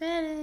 Ready.